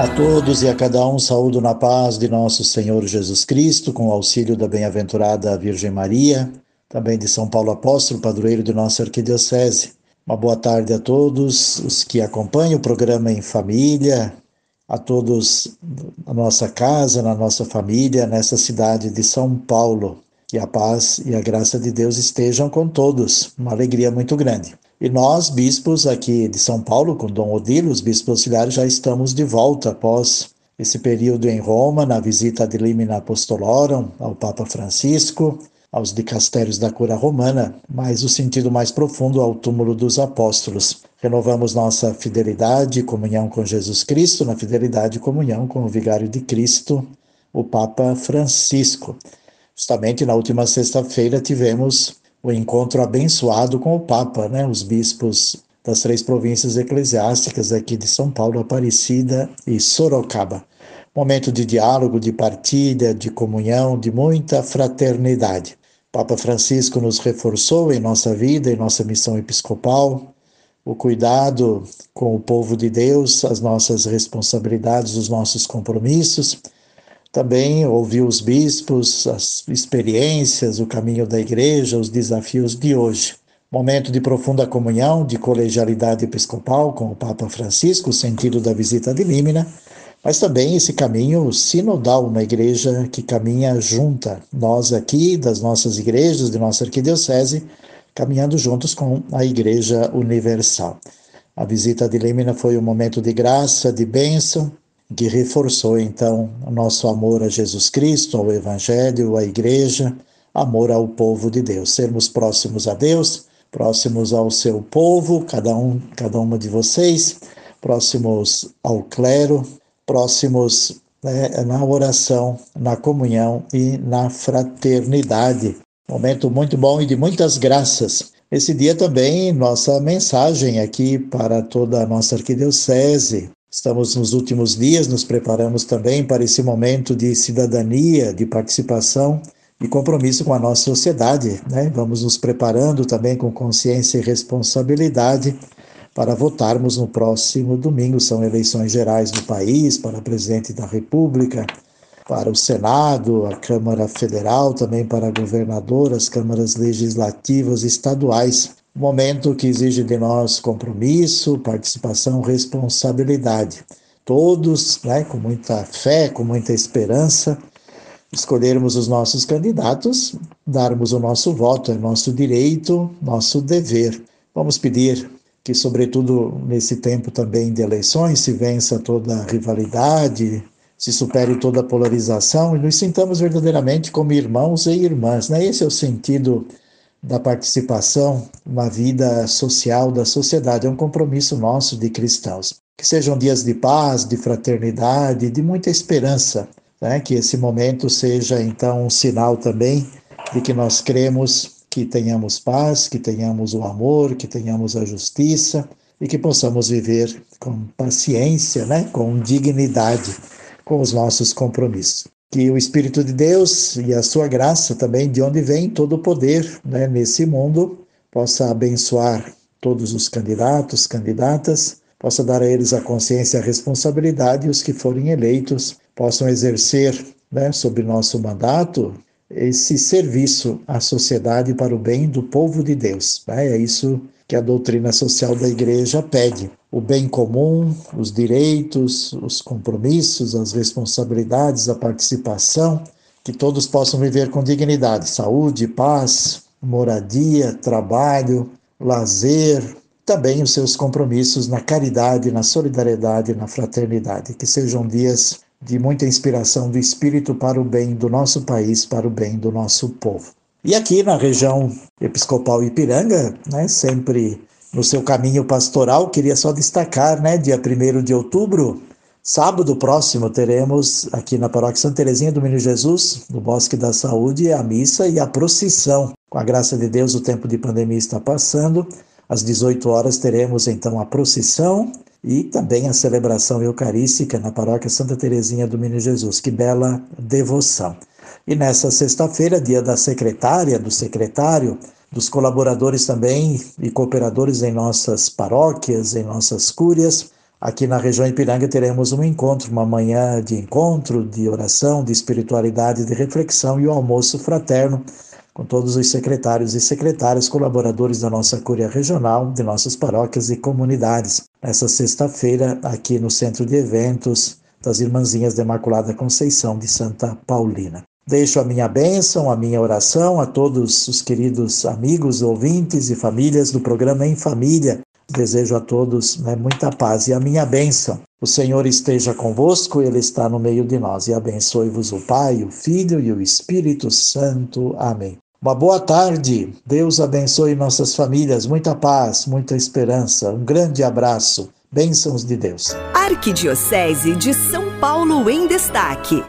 A todos e a cada um saúdo na paz de nosso Senhor Jesus Cristo, com o auxílio da bem-aventurada Virgem Maria, também de São Paulo Apóstolo, padroeiro de nossa arquidiocese. Uma boa tarde a todos os que acompanham o programa em família, a todos na nossa casa, na nossa família, nessa cidade de São Paulo. Que a paz e a graça de Deus estejam com todos. Uma alegria muito grande. E nós, bispos aqui de São Paulo, com Dom Odilo, os bispos auxiliares, já estamos de volta após esse período em Roma, na visita de Limina Apostolorum ao Papa Francisco, aos dicastérios da cura romana, mas o sentido mais profundo ao túmulo dos apóstolos. Renovamos nossa fidelidade e comunhão com Jesus Cristo, na fidelidade e comunhão com o vigário de Cristo, o Papa Francisco. Justamente na última sexta-feira tivemos o encontro abençoado com o Papa, né? Os bispos das três províncias eclesiásticas aqui de São Paulo, Aparecida e Sorocaba. Momento de diálogo, de partilha, de comunhão, de muita fraternidade. Papa Francisco nos reforçou em nossa vida, em nossa missão episcopal, o cuidado com o povo de Deus, as nossas responsabilidades, os nossos compromissos também ouviu os bispos, as experiências, o caminho da igreja, os desafios de hoje. Momento de profunda comunhão, de colegialidade episcopal com o Papa Francisco, o sentido da visita de Límina, mas também esse caminho sinodal, uma igreja que caminha junta. Nós aqui, das nossas igrejas, de nossa arquidiocese, caminhando juntos com a Igreja Universal. A visita de Límina foi um momento de graça, de bênção, que reforçou então o nosso amor a Jesus Cristo, ao Evangelho, à Igreja, amor ao povo de Deus, sermos próximos a Deus, próximos ao seu povo, cada um, cada uma de vocês, próximos ao clero, próximos né, na oração, na comunhão e na fraternidade. Momento muito bom e de muitas graças. Esse dia também nossa mensagem aqui para toda a nossa arquidiocese, Estamos nos últimos dias, nos preparamos também para esse momento de cidadania, de participação e compromisso com a nossa sociedade. Né? Vamos nos preparando também com consciência e responsabilidade para votarmos no próximo domingo. São eleições gerais do país para presidente da República, para o Senado, a Câmara Federal, também para governador, as câmaras legislativas estaduais momento que exige de nós compromisso, participação, responsabilidade. Todos, né, com muita fé, com muita esperança, escolhermos os nossos candidatos, darmos o nosso voto, é nosso direito, nosso dever. Vamos pedir que, sobretudo nesse tempo também de eleições, se vença toda rivalidade, se supere toda polarização e nos sintamos verdadeiramente como irmãos e irmãs. Né? Esse é o sentido da participação na vida social da sociedade. É um compromisso nosso de cristãos. Que sejam dias de paz, de fraternidade, de muita esperança. Né? Que esse momento seja, então, um sinal também de que nós cremos que tenhamos paz, que tenhamos o amor, que tenhamos a justiça e que possamos viver com paciência, né? com dignidade, com os nossos compromissos que o Espírito de Deus e a sua graça também, de onde vem todo o poder né, nesse mundo, possa abençoar todos os candidatos, candidatas, possa dar a eles a consciência e a responsabilidade e os que forem eleitos possam exercer né, sobre nosso mandato esse serviço à sociedade para o bem do povo de Deus. Né? É isso que a doutrina social da igreja pede o bem comum, os direitos, os compromissos, as responsabilidades, a participação, que todos possam viver com dignidade, saúde, paz, moradia, trabalho, lazer, também os seus compromissos na caridade, na solidariedade, na fraternidade. Que sejam dias de muita inspiração do Espírito para o bem do nosso país, para o bem do nosso povo. E aqui na região episcopal Ipiranga, né, sempre no seu caminho pastoral. Queria só destacar, né, dia 1 de outubro, sábado próximo, teremos aqui na Paróquia Santa Teresinha do Menino Jesus, no Bosque da Saúde, a missa e a procissão. Com a graça de Deus, o tempo de pandemia está passando. Às 18 horas teremos então a procissão e também a celebração eucarística na Paróquia Santa Teresinha do Menino Jesus. Que bela devoção. E nessa sexta-feira, dia da secretária, do secretário, dos colaboradores também e cooperadores em nossas paróquias, em nossas cúrias. Aqui na região Ipiranga teremos um encontro, uma manhã de encontro, de oração, de espiritualidade, de reflexão e o um almoço fraterno com todos os secretários e secretárias colaboradores da nossa Cúria Regional, de nossas paróquias e comunidades. Nessa sexta-feira, aqui no Centro de Eventos das Irmãzinhas da Imaculada Conceição de Santa Paulina. Deixo a minha bênção, a minha oração a todos os queridos amigos, ouvintes e famílias do programa Em Família. Desejo a todos né, muita paz e a minha bênção. O Senhor esteja convosco, Ele está no meio de nós. E abençoe-vos o Pai, o Filho e o Espírito Santo. Amém. Uma boa tarde. Deus abençoe nossas famílias. Muita paz, muita esperança. Um grande abraço. Bênçãos de Deus. Arquidiocese de São Paulo em Destaque.